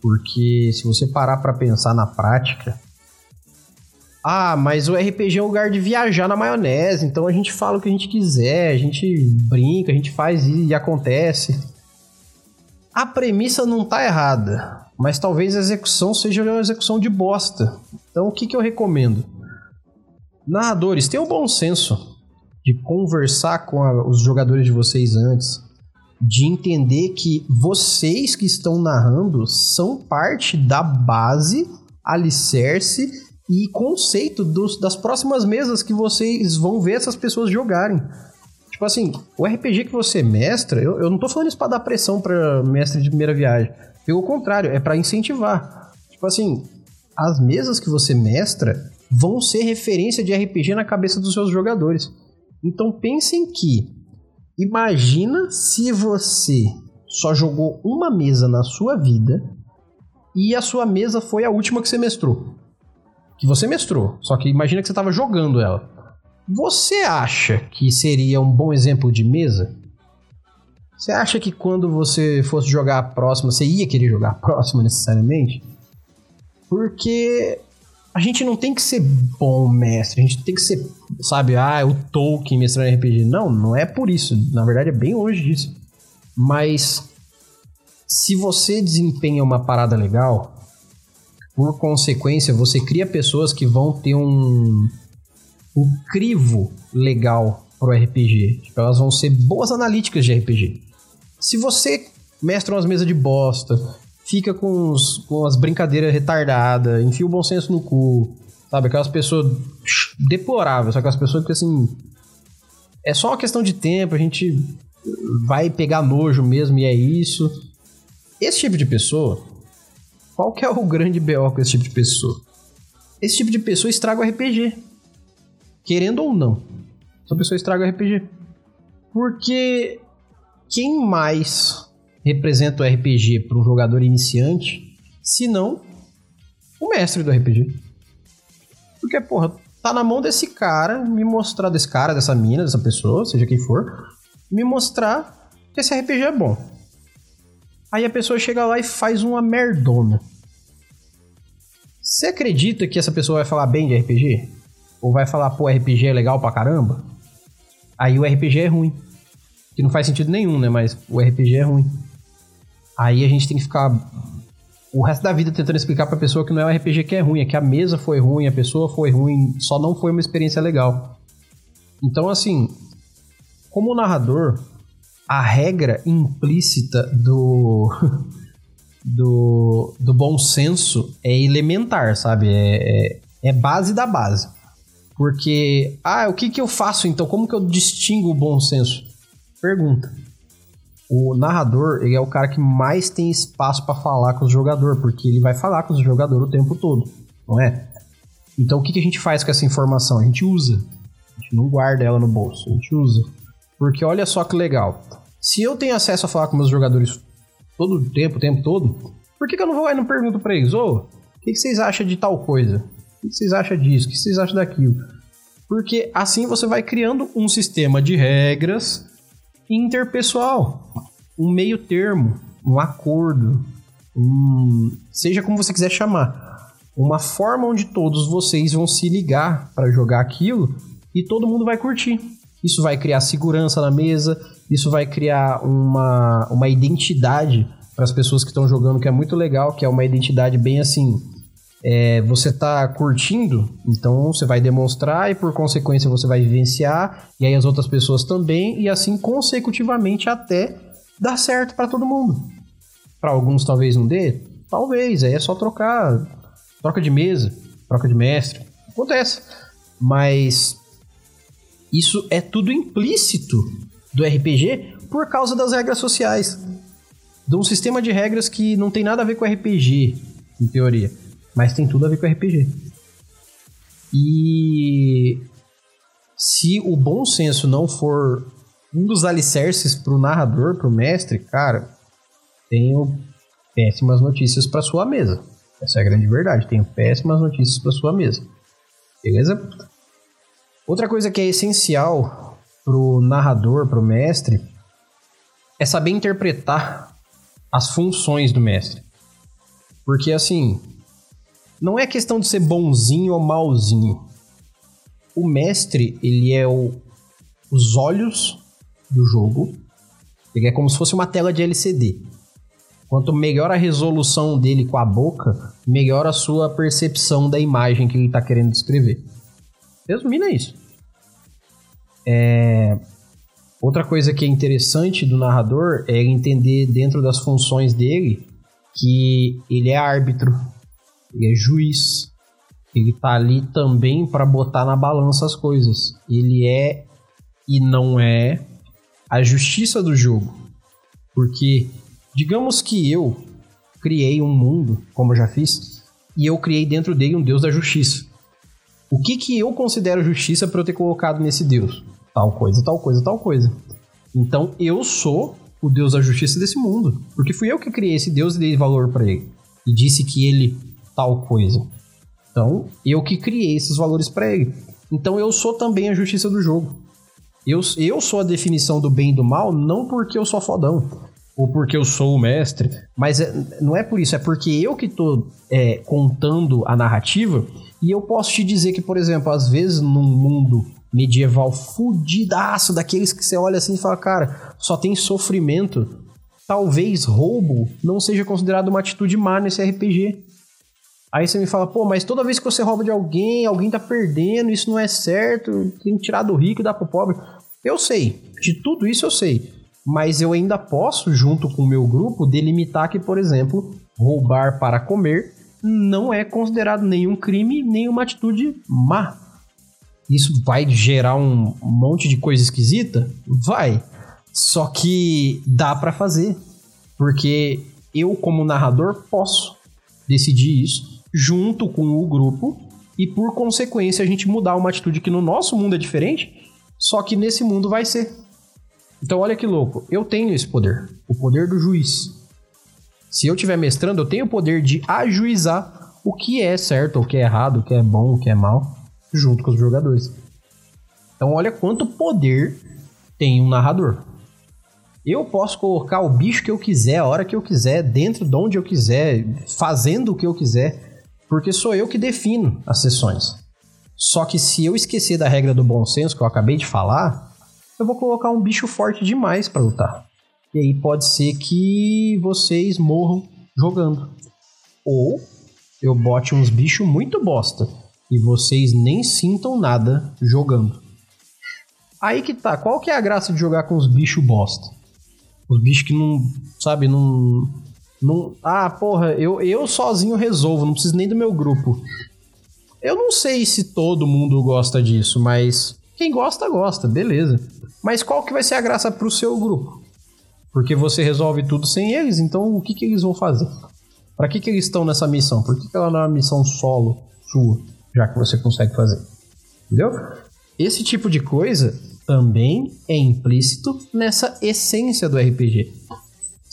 Porque se você parar para pensar na prática, ah, mas o RPG é um lugar de viajar na maionese, então a gente fala o que a gente quiser, a gente brinca, a gente faz e acontece. A premissa não tá errada mas talvez a execução seja uma execução de bosta. Então o que, que eu recomendo? Narradores, tenham o bom senso de conversar com a, os jogadores de vocês antes. de entender que vocês que estão narrando são parte da base, alicerce e conceito dos, das próximas mesas que vocês vão ver essas pessoas jogarem. Tipo assim, o RPG que você mestra, eu, eu não tô falando isso pra dar pressão pra mestre de primeira viagem. Pelo contrário, é para incentivar. Tipo assim, as mesas que você mestra vão ser referência de RPG na cabeça dos seus jogadores. Então pensem que imagina se você só jogou uma mesa na sua vida e a sua mesa foi a última que você mestrou. Que você mestrou, só que imagina que você estava jogando ela. Você acha que seria um bom exemplo de mesa? Você acha que quando você fosse jogar a próxima, você ia querer jogar a próxima necessariamente? Porque a gente não tem que ser bom mestre, a gente tem que ser, sabe, ah, o Tolkien mestrando RPG. Não, não é por isso. Na verdade, é bem longe disso. Mas se você desempenha uma parada legal, por consequência, você cria pessoas que vão ter um, um crivo legal pro RPG. Tipo, elas vão ser boas analíticas de RPG. Se você mestra umas mesas de bosta, fica com, os, com as brincadeiras retardadas, enfia o bom senso no cu, sabe? Aquelas pessoas deploráveis, aquelas pessoas que assim. É só uma questão de tempo, a gente vai pegar nojo mesmo e é isso. Esse tipo de pessoa, qual que é o grande BO com esse tipo de pessoa? Esse tipo de pessoa estraga o RPG. Querendo ou não. Essa pessoa estraga o RPG. Porque quem mais representa o RPG para um jogador iniciante, se não o mestre do RPG. Porque, porra, tá na mão desse cara me mostrar, desse cara, dessa mina, dessa pessoa, seja quem for, me mostrar que esse RPG é bom. Aí a pessoa chega lá e faz uma merdona. Você acredita que essa pessoa vai falar bem de RPG? Ou vai falar, pô, RPG é legal pra caramba? Aí o RPG é ruim. Que não faz sentido nenhum, né? Mas o RPG é ruim. Aí a gente tem que ficar o resto da vida tentando explicar pra pessoa que não é o RPG que é ruim, é que a mesa foi ruim, a pessoa foi ruim, só não foi uma experiência legal. Então, assim, como narrador, a regra implícita do. do, do bom senso é elementar, sabe? É, é, é base da base. Porque, ah, o que, que eu faço então? Como que eu distingo o bom senso? Pergunta o narrador ele é o cara que mais tem espaço para falar com o jogador, porque ele vai falar com o jogador o tempo todo, não é? Então o que, que a gente faz com essa informação? A gente usa. A gente não guarda ela no bolso, a gente usa. Porque olha só que legal. Se eu tenho acesso a falar com meus jogadores todo o tempo, o tempo todo, por que, que eu não vou lá e não pergunto pra eles, ô, oh, o que, que vocês acham de tal coisa? O que vocês acham disso? O que vocês acham daquilo? Porque assim você vai criando um sistema de regras interpessoal, um meio termo, um acordo, um, seja como você quiser chamar, uma forma onde todos vocês vão se ligar para jogar aquilo e todo mundo vai curtir. Isso vai criar segurança na mesa, isso vai criar uma, uma identidade para as pessoas que estão jogando que é muito legal, que é uma identidade bem assim, é, você está curtindo, então você vai demonstrar e por consequência você vai vivenciar, e aí as outras pessoas também, e assim consecutivamente até dar certo para todo mundo. Para alguns talvez não dê, talvez, aí é só trocar, troca de mesa, troca de mestre, acontece. Mas isso é tudo implícito do RPG por causa das regras sociais. De um sistema de regras que não tem nada a ver com RPG, em teoria mas tem tudo a ver com RPG. E se o bom senso não for um dos alicerces pro narrador, pro mestre, cara, tenho péssimas notícias para sua mesa. Essa é a grande verdade. Tenho péssimas notícias para sua mesa. Beleza? Outra coisa que é essencial pro narrador, pro mestre, é saber interpretar as funções do mestre. Porque assim, não é questão de ser bonzinho ou malzinho. O mestre, ele é o, os olhos do jogo. Ele é como se fosse uma tela de LCD. Quanto melhor a resolução dele com a boca, melhor a sua percepção da imagem que ele está querendo descrever. Resumindo é isso. É... Outra coisa que é interessante do narrador é entender dentro das funções dele que ele é árbitro, ele é juiz, ele tá ali também para botar na balança as coisas. Ele é e não é a justiça do jogo. Porque digamos que eu criei um mundo, como eu já fiz, e eu criei dentro dele um deus da justiça. O que que eu considero justiça para eu ter colocado nesse deus? Tal coisa, tal coisa, tal coisa. Então eu sou o deus da justiça desse mundo, porque fui eu que criei esse deus e dei valor para ele e disse que ele tal coisa. Então, eu que criei esses valores para ele. Então, eu sou também a justiça do jogo. Eu, eu sou a definição do bem e do mal, não porque eu sou fodão, ou porque eu sou o mestre, mas é, não é por isso, é porque eu que tô é, contando a narrativa e eu posso te dizer que, por exemplo, às vezes num mundo medieval fudidaço, daqueles que você olha assim e fala, cara, só tem sofrimento, talvez roubo não seja considerado uma atitude má nesse RPG. Aí você me fala, pô, mas toda vez que você rouba de alguém, alguém tá perdendo, isso não é certo, tem que tirar do rico e dar pro pobre. Eu sei, de tudo isso eu sei. Mas eu ainda posso, junto com o meu grupo, delimitar que, por exemplo, roubar para comer não é considerado nenhum crime, nenhuma atitude má. Isso vai gerar um monte de coisa esquisita? Vai. Só que dá para fazer. Porque eu, como narrador, posso decidir isso junto com o grupo e por consequência a gente mudar uma atitude que no nosso mundo é diferente, só que nesse mundo vai ser. Então olha que louco, eu tenho esse poder, o poder do juiz. Se eu estiver mestrando, eu tenho o poder de ajuizar o que é certo, o que é errado, o que é bom, o que é mal, junto com os jogadores. Então olha quanto poder tem um narrador. Eu posso colocar o bicho que eu quiser, a hora que eu quiser, dentro de onde eu quiser, fazendo o que eu quiser porque sou eu que defino as sessões. Só que se eu esquecer da regra do bom senso que eu acabei de falar, eu vou colocar um bicho forte demais para lutar. E aí pode ser que vocês morram jogando. Ou eu bote uns bichos muito bosta e vocês nem sintam nada jogando. Aí que tá, qual que é a graça de jogar com os bichos bosta? Os bichos que não, sabe, não não, ah, porra, eu, eu sozinho resolvo, não preciso nem do meu grupo. Eu não sei se todo mundo gosta disso, mas quem gosta, gosta, beleza. Mas qual que vai ser a graça pro seu grupo? Porque você resolve tudo sem eles, então o que, que eles vão fazer? Para que, que eles estão nessa missão? Por que, que ela não é uma missão solo sua, já que você consegue fazer? Entendeu? Esse tipo de coisa também é implícito nessa essência do RPG.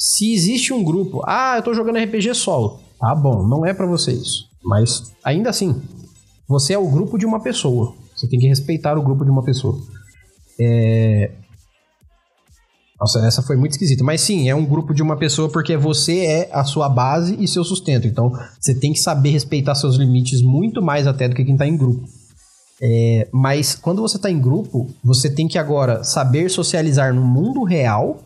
Se existe um grupo, ah, eu tô jogando RPG solo. Tá bom, não é para você isso. Mas ainda assim, você é o grupo de uma pessoa. Você tem que respeitar o grupo de uma pessoa. É... Nossa, essa foi muito esquisita. Mas sim, é um grupo de uma pessoa porque você é a sua base e seu sustento. Então, você tem que saber respeitar seus limites muito mais até do que quem tá em grupo. É... Mas quando você tá em grupo, você tem que agora saber socializar no mundo real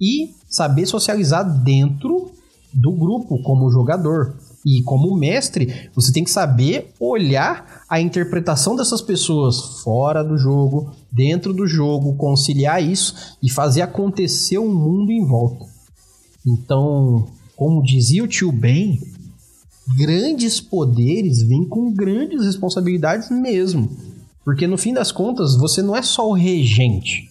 e saber socializar dentro do grupo como jogador. E como mestre, você tem que saber olhar a interpretação dessas pessoas fora do jogo, dentro do jogo, conciliar isso e fazer acontecer o um mundo em volta. Então, como dizia o tio Ben, grandes poderes vêm com grandes responsabilidades mesmo. Porque no fim das contas, você não é só o regente.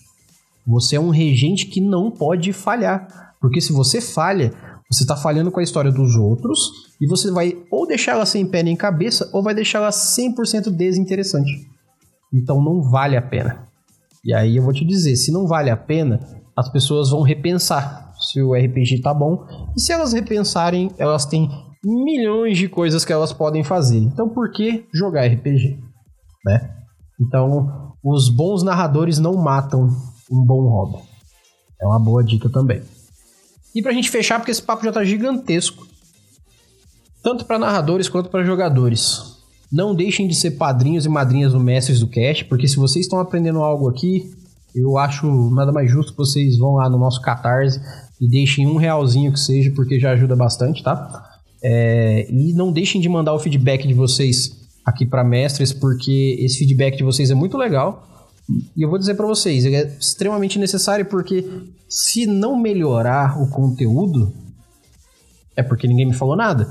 Você é um regente que não pode falhar. Porque se você falha, você está falhando com a história dos outros e você vai ou deixar ela sem pé nem cabeça ou vai deixar ela 100% desinteressante. Então não vale a pena. E aí eu vou te dizer, se não vale a pena, as pessoas vão repensar se o RPG tá bom. E se elas repensarem, elas têm milhões de coisas que elas podem fazer. Então por que jogar RPG, né? Então, os bons narradores não matam um bom hobby. É uma boa dica também. E pra gente fechar, porque esse papo já tá gigantesco. Tanto para narradores quanto para jogadores. Não deixem de ser padrinhos e madrinhas do Mestres do Cast, porque se vocês estão aprendendo algo aqui, eu acho nada mais justo que vocês vão lá no nosso Catarse e deixem um realzinho que seja, porque já ajuda bastante, tá? É, e não deixem de mandar o feedback de vocês aqui para mestres, porque esse feedback de vocês é muito legal E eu vou dizer para vocês, é extremamente necessário porque se não melhorar o conteúdo, é porque ninguém me falou nada.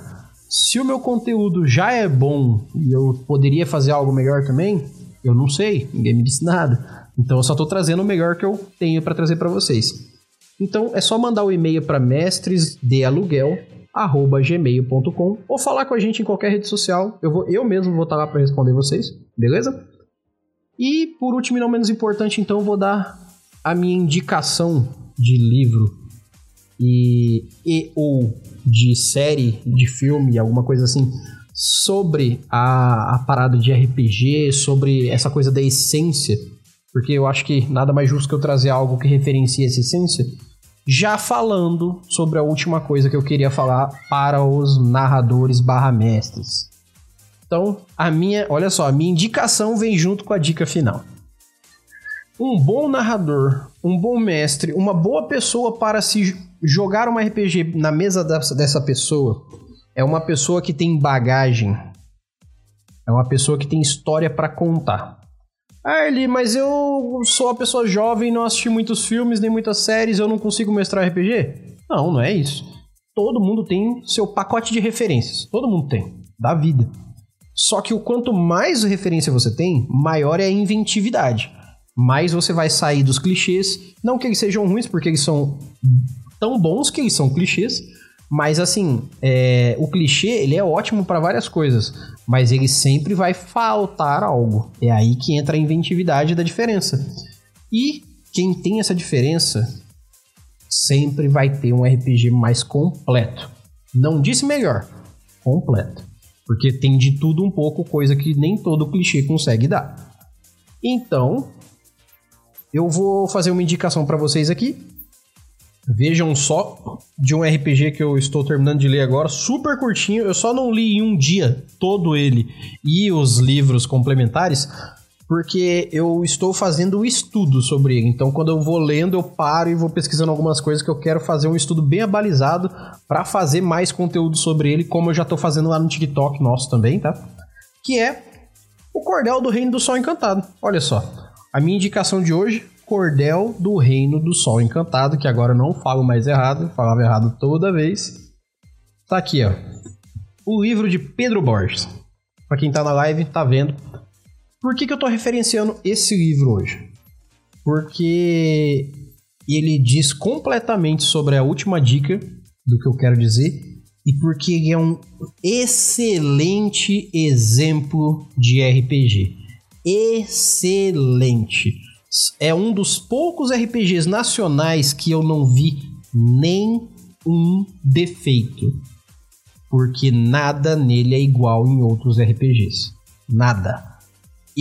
Se o meu conteúdo já é bom e eu poderia fazer algo melhor também, eu não sei, ninguém me disse nada. Então eu só estou trazendo o melhor que eu tenho para trazer para vocês. Então é só mandar o um e-mail para mestresdealuguel@gmail.com ou falar com a gente em qualquer rede social. Eu vou eu mesmo vou estar lá para responder vocês, beleza? E por último e não menos importante, então vou dar a minha indicação de livro e, e ou de série, de filme, alguma coisa assim, sobre a, a parada de RPG, sobre essa coisa da essência, porque eu acho que nada mais justo que eu trazer algo que referencie essa essência, já falando sobre a última coisa que eu queria falar para os narradores barra mestres. Então, a minha, olha só, a minha indicação vem junto com a dica final. Um bom narrador, um bom mestre, uma boa pessoa para se jogar um RPG na mesa dessa, dessa pessoa é uma pessoa que tem bagagem. É uma pessoa que tem história para contar. Ah, Eli, mas eu sou uma pessoa jovem, não assisti muitos filmes nem muitas séries, eu não consigo mestrar RPG? Não, não é isso. Todo mundo tem seu pacote de referências. Todo mundo tem. Da vida. Só que o quanto mais referência você tem, maior é a inventividade. Mais você vai sair dos clichês. Não que eles sejam ruins, porque eles são tão bons que eles são clichês. Mas assim, é, o clichê ele é ótimo para várias coisas, mas ele sempre vai faltar algo. É aí que entra a inventividade da diferença. E quem tem essa diferença sempre vai ter um RPG mais completo. Não disse melhor, completo. Porque tem de tudo um pouco, coisa que nem todo clichê consegue dar. Então, eu vou fazer uma indicação para vocês aqui. Vejam só de um RPG que eu estou terminando de ler agora, super curtinho. Eu só não li em um dia todo ele e os livros complementares, porque eu estou fazendo o estudo sobre ele. Então, quando eu vou lendo, eu paro e vou pesquisando algumas coisas que eu quero fazer um estudo bem abalizado para fazer mais conteúdo sobre ele, como eu já estou fazendo lá no TikTok nosso também, tá? Que é o Cordel do Reino do Sol Encantado. Olha só, a minha indicação de hoje, Cordel do Reino do Sol Encantado, que agora eu não falo mais errado, falava errado toda vez. Tá aqui, ó. O livro de Pedro Borges. Para quem tá na live, tá vendo por que, que eu estou referenciando esse livro hoje? Porque ele diz completamente sobre a última dica do que eu quero dizer e porque ele é um excelente exemplo de RPG. Excelente. É um dos poucos RPGs nacionais que eu não vi nem um defeito. Porque nada nele é igual em outros RPGs. Nada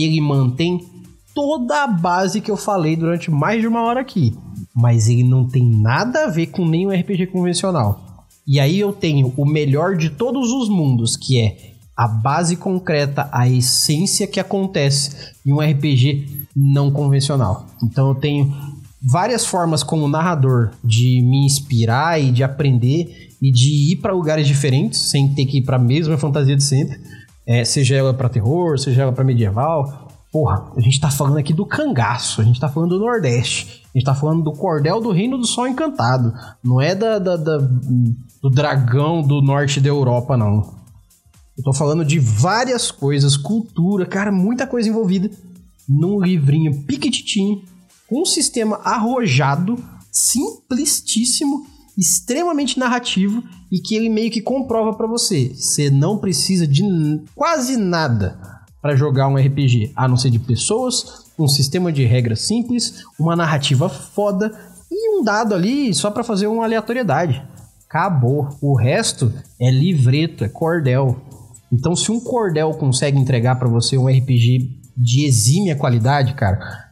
ele mantém toda a base que eu falei durante mais de uma hora aqui, mas ele não tem nada a ver com nenhum RPG convencional. E aí eu tenho o melhor de todos os mundos, que é a base concreta, a essência que acontece em um RPG não convencional. Então eu tenho várias formas como narrador de me inspirar e de aprender e de ir para lugares diferentes sem ter que ir para a mesma fantasia de sempre é, seja ela para terror, seja ela para medieval. Porra, a gente tá falando aqui do cangaço, a gente tá falando do Nordeste, a gente tá falando do cordel do Reino do Sol Encantado, não é da, da, da do dragão do norte da Europa, não. Eu tô falando de várias coisas, cultura, cara, muita coisa envolvida num livrinho piquititinho, com um sistema arrojado, simplistíssimo extremamente narrativo e que ele meio que comprova para você. Você não precisa de quase nada para jogar um RPG, a não ser de pessoas, um sistema de regras simples, uma narrativa foda e um dado ali só para fazer uma aleatoriedade. Acabou. O resto é livreto, é cordel. Então, se um cordel consegue entregar para você um RPG de exímia qualidade, cara,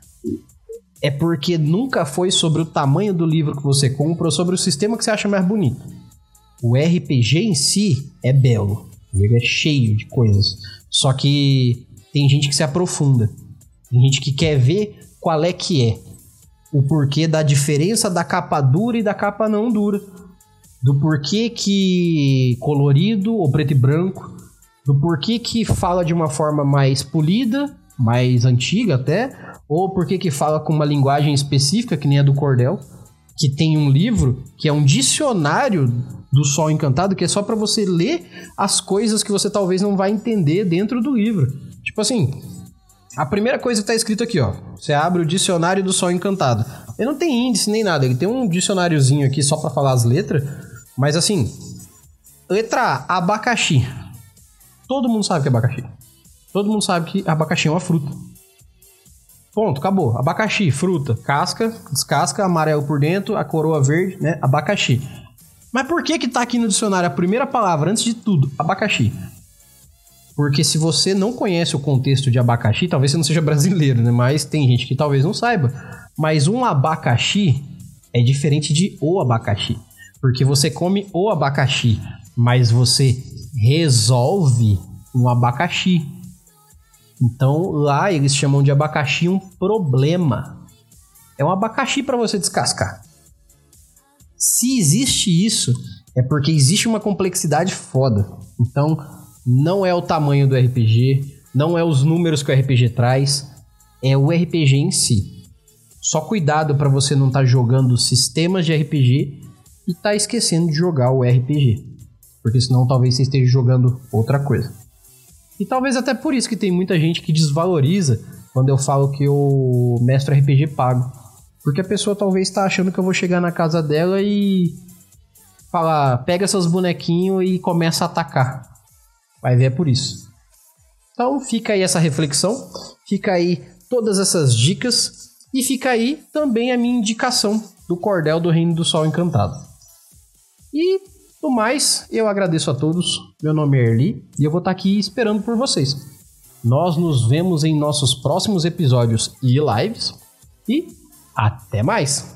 é porque nunca foi sobre o tamanho do livro que você compra ou sobre o sistema que você acha mais bonito. O RPG em si é belo, ele é cheio de coisas. Só que tem gente que se aprofunda, tem gente que quer ver qual é que é o porquê da diferença da capa dura e da capa não dura, do porquê que colorido ou preto e branco, do porquê que fala de uma forma mais polida mais antiga até, ou porque que fala com uma linguagem específica, que nem a do cordel, que tem um livro que é um dicionário do Sol Encantado, que é só para você ler as coisas que você talvez não vai entender dentro do livro. Tipo assim, a primeira coisa que tá escrito aqui, ó. Você abre o dicionário do Sol Encantado. Ele não tem índice nem nada, ele tem um dicionáriozinho aqui só para falar as letras, mas assim, letra A, abacaxi. Todo mundo sabe que é abacaxi. Todo mundo sabe que abacaxi é uma fruta. Ponto, acabou. Abacaxi, fruta, casca, descasca, amarelo por dentro, a coroa verde, né? Abacaxi. Mas por que que tá aqui no dicionário a primeira palavra, antes de tudo, abacaxi? Porque se você não conhece o contexto de abacaxi, talvez você não seja brasileiro, né? Mas tem gente que talvez não saiba. Mas um abacaxi é diferente de o abacaxi. Porque você come o abacaxi, mas você resolve um abacaxi. Então lá eles chamam de abacaxi um problema. É um abacaxi para você descascar. Se existe isso, é porque existe uma complexidade foda. Então, não é o tamanho do RPG, não é os números que o RPG traz, é o RPG em si. Só cuidado para você não estar tá jogando sistemas de RPG e tá esquecendo de jogar o RPG. Porque senão talvez você esteja jogando outra coisa. E talvez até por isso que tem muita gente que desvaloriza quando eu falo que eu mestro RPG pago. Porque a pessoa talvez está achando que eu vou chegar na casa dela e falar, pega seus bonequinhos e começa a atacar. Vai ver é por isso. Então fica aí essa reflexão, fica aí todas essas dicas e fica aí também a minha indicação do cordel do Reino do Sol Encantado. E do mais, eu agradeço a todos. Meu nome é Erli e eu vou estar aqui esperando por vocês. Nós nos vemos em nossos próximos episódios e lives. E até mais!